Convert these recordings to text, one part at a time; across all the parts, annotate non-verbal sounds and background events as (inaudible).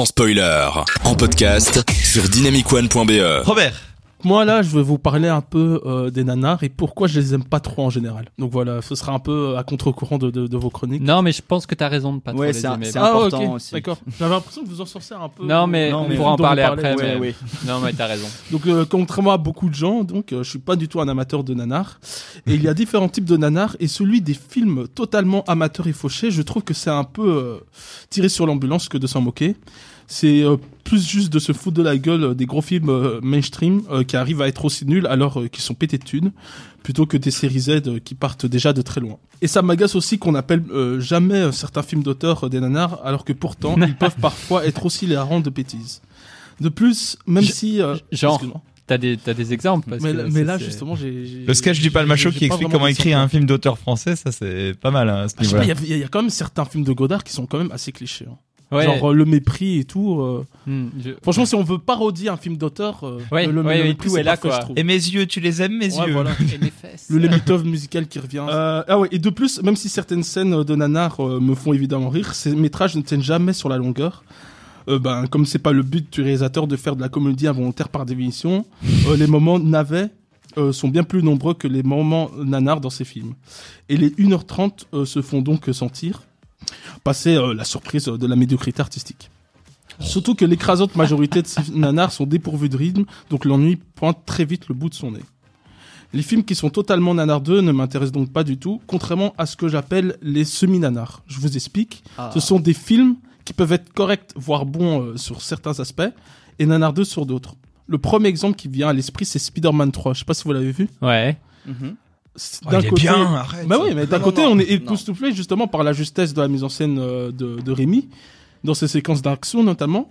sans spoiler. En podcast sur dynamicone.be. Robert, Moi là, je vais vous parler un peu euh, des nanars et pourquoi je les aime pas trop en général. Donc voilà, ce sera un peu à contre-courant de, de, de vos chroniques. Non, mais je pense que t'as raison de pas trop Ouais, les c'est un- aimer. c'est ah important ok, aussi. d'accord. J'avais l'impression que vous en sorciez un peu. Non, mais Non, on mais pourra en parler après. ouais, mais... ouais. Non, mais t'as raison. Donc euh, contrairement à beaucoup de gens, donc euh, je suis pas du tout un amateur de nanars. Et il y a différents types de nanars et celui des films totalement amateurs et fauchés, je trouve que c'est un peu euh, tiré sur l'ambulance que de s'en moquer. C'est euh, plus juste de se foutre de la gueule euh, des gros films euh, mainstream euh, qui arrivent à être aussi nuls alors euh, qu'ils sont pétés de thunes, plutôt que des séries Z euh, qui partent déjà de très loin. Et ça m'agace aussi qu'on appelle euh, jamais certains films d'auteur euh, des nanars, alors que pourtant ils (laughs) peuvent parfois être aussi les harengs de bêtises. De plus, même Je- si... euh, genre. T'as des, t'as des exemples parce Mais, que mais là, justement, j'ai. j'ai- le sketch du j'ai- Palmacho j'ai qui explique comment écrire un film d'auteur français, ça c'est pas mal hein, à ce Ah, je sais pas, niveau-là. il y, y a quand même certains films de Godard qui sont quand même assez clichés. hein. Ouais. Genre euh, le mépris et tout. euh. Hmm, je- Franchement, si on veut parodier un film d'auteur, euh, Ouais, le, ouais, le mépris, tout c'est est là, quoi. je trouve. Et mes yeux, tu les aimes mes Ouais, yeux voilà. (laughs) Et mes fesses. Le Lemitov musical qui revient. Euh, ah ouais, et de plus, même si certaines scènes de nanar euh, me font évidemment rire, ces métrages ne tiennent jamais sur la longueur. Euh, ben, comme c'est pas le but du réalisateur de faire de la comédie involontaire par définition, euh, les moments navets euh, sont bien plus nombreux que les moments nanars dans ces films. Et les 1h30 euh, se font donc sentir, passer euh, la surprise de la médiocrité artistique. Surtout que l'écrasante majorité de ces (laughs) nanars sont dépourvus de rythme, donc l'ennui pointe très vite le bout de son nez. Les films qui sont totalement nanardeux ne m'intéressent donc pas du tout, contrairement à ce que j'appelle les semi-nanars. Je vous explique. Ah. Ce sont des films qui peuvent être corrects, voire bons euh, sur certains aspects, et nanardeux sur d'autres. Le premier exemple qui vient à l'esprit, c'est Spider-Man 3. Je sais pas si vous l'avez vu. Ouais. Mhm. Oh, il est bien, arrête. Bah oui, mais d'un côté, non, on est époustouflé justement par la justesse de la mise en scène euh, de, de Rémi, dans ses séquences d'action notamment.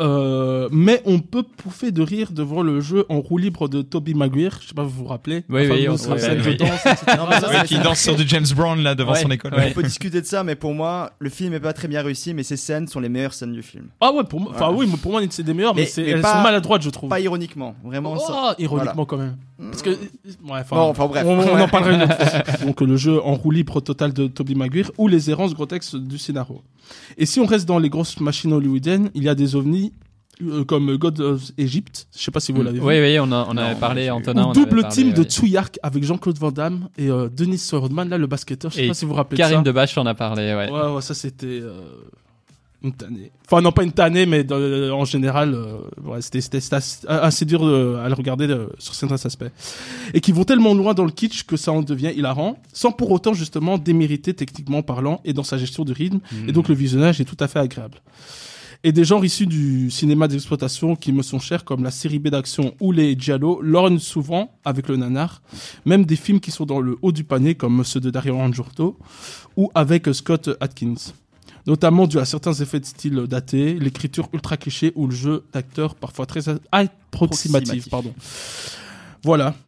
Euh, mais on peut pouffer de rire devant le jeu en roue libre de Toby Maguire. Je sais pas, vous vous rappelez Oui, oui, on- oui. danse. (laughs) Non, ça, qui danse sur du James Brown là devant Ouais, son école. ouais. On peut discuter de ça, mais pour moi, le film est pas très bien réussi, mais ces scènes sont les meilleures scènes du film. Ah ouais, pour moi, enfin Voilà. oui, pour moi, c'est des meilleurs, mais, Mais- c'est- mais elles pas- sont maladroites, je trouve. Pas ironiquement, vraiment Oh, ça. ironiquement quand même. Parce que, ouais, enfin, Non, enfin, bref. on, on en parlera une autre fois. Donc le jeu en roue libre total de Toby Maguire ou les errances grotesques du scénario. Et si on reste dans les grosses machines hollywoodiennes, il y a des ovnis euh, comme God of Egypt. Je sais pas si vous l'avez vu. Oui, oui, on, a, on Non, avait parlé, Antonin. Ou double parlé, team de ouais. Tsuyark avec Jean-Claude Van Damme et euh, Denis Rodman, là le basketteur. Je sais Et pas si vous vous rappelez Karim de ça. Debache en a parlé, ouais. Ouais, ouais, ça c'était euh, une tannée. Enfin, non, pas une tannée, mais dans- euh, en général, euh, ouais, c'était assez, assez dur de- à le regarder euh, sur certains aspects. Et qui vont tellement loin dans le kitsch que ça en devient hilarant, sans pour autant justement démériter techniquement parlant et dans sa gestion du rythme. Et donc le visionnage est tout à fait agréable. Et des genres issus du cinéma d'exploitation qui me sont chers, comme la série B d'action ou les Giallo, lorgnent souvent avec le nanar. Même des films qui sont dans le haut du panier, comme ceux de Dario Argento, ou avec Scott Atkins. Notamment dû à certains effets de style daté, l'écriture ultra cliché ou le jeu d'acteurs parfois très. Approximatif. Pardon. Voilà.